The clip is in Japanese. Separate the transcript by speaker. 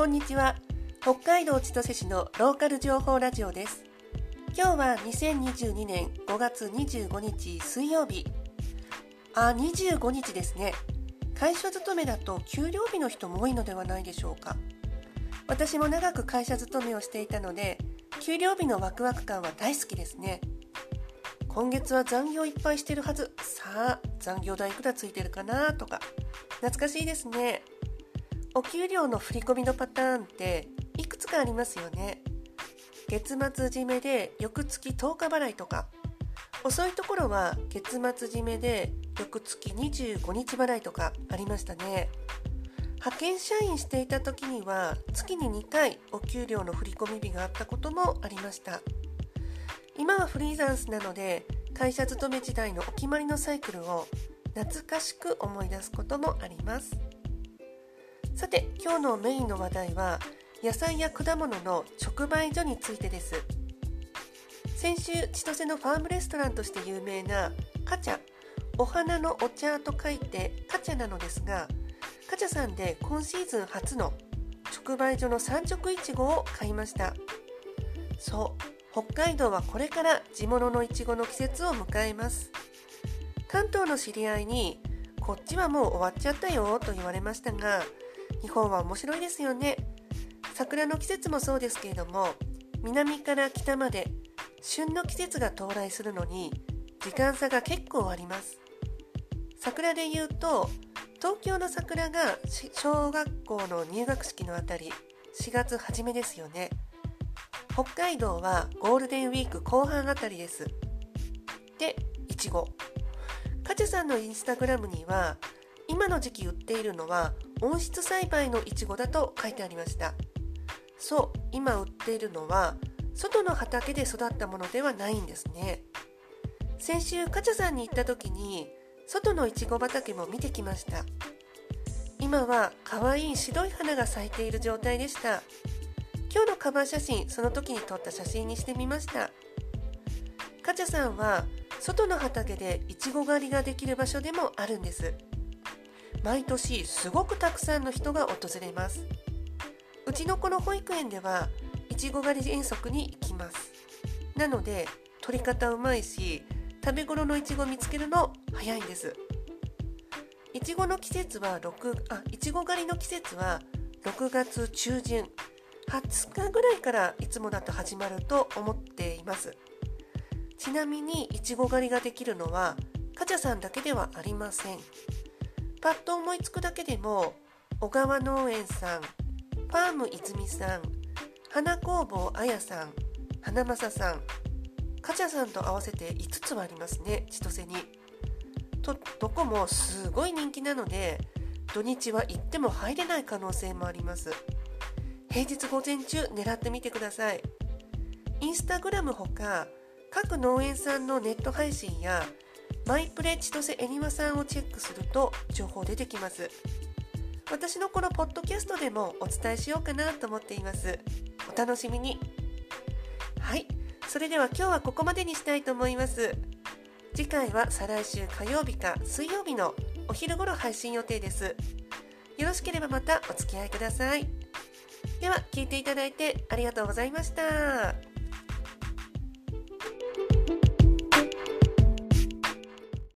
Speaker 1: こんにちは。北海道千歳市のローカル情報ラジオです。今日は2022年5月25日水曜日。あ25日ですね。会社勤めだと給料日の人も多いのではないでしょうか。私も長く会社勤めをしていたので給料日のワクワク感は大好きですね。今月は残業いっぱいしてるはず。さあ残業代いくらついてるかなとか。懐かしいですね。お給料の振り込みのパターンっていくつかありますよね。月末締めで翌月10日払いとか。遅いところは月末締めで翌月25日払いとかありましたね。派遣社員していた時には月に2回お給料の振り込み日があったこともありました。今はフリーランスなので会社勤め時代のお決まりのサイクルを懐かしく思い出すこともあります。さて今日のメインの話題は野菜や果物の直売所についてです。先週千歳のファームレストランとして有名なカチャ。お花のお茶と書いてカチャなのですがカチャさんで今シーズン初の直売所の産直いちごを買いました。そう北海道はこれから地物のいちごの季節を迎えます。関東の知り合いにこっちはもう終わっちゃったよと言われましたが日本は面白いですよね。桜の季節もそうですけれども南から北まで旬の季節が到来するのに時間差が結構あります。桜で言うと東京の桜が小学校の入学式のあたり4月初めですよね。北海道はゴールデンウィーク後半あたりです。でいちご。カチャさんのインスタグラムには今の時期売っているのは温室栽培のいちごだと書いてありました。そう今売っているのは外の畑で育ったものではないんですね。先週カチャさんに行った時に外のいちご畑も見てきました。今は可愛い白い花が咲いている状態でした。今日のカバー写真その時に撮った写真にしてみました。カチャさんは外の畑でいちご狩りができる場所でもあるんです。毎年すごくたくさんの人が訪れます。うちの子の保育園ではいちご狩り遠足に行きます。なので取り方うまいし食べ頃のいちご見つけるの早いんです。いちごの季節は6あいちご狩りの季節は6月中旬20日ぐらいからいつもだと始まると思っています。ちなみにいちご狩りができるのはカチャさんだけではありません。パッと思いつくだけでも小川農園さんパーム泉さん花工房あやさん花正さんカチャさんと合わせて5つはありますね千歳に。とどこもすごい人気なので土日は行っても入れない可能性もあります。平日午前中狙ってみてください。インスタグラムほか各農園さんのネット配信やマイプレ千歳えにわさんをチェックすると情報出てきます。私のこのポッドキャストでもお伝えしようかなと思っています。お楽しみに。はい。それでは今日はここまでにしたいと思います。次回は再来週火曜日か水曜日のお昼頃配信予定です。よろしければまたお付き合いください。では聞いていただいてありがとうございました。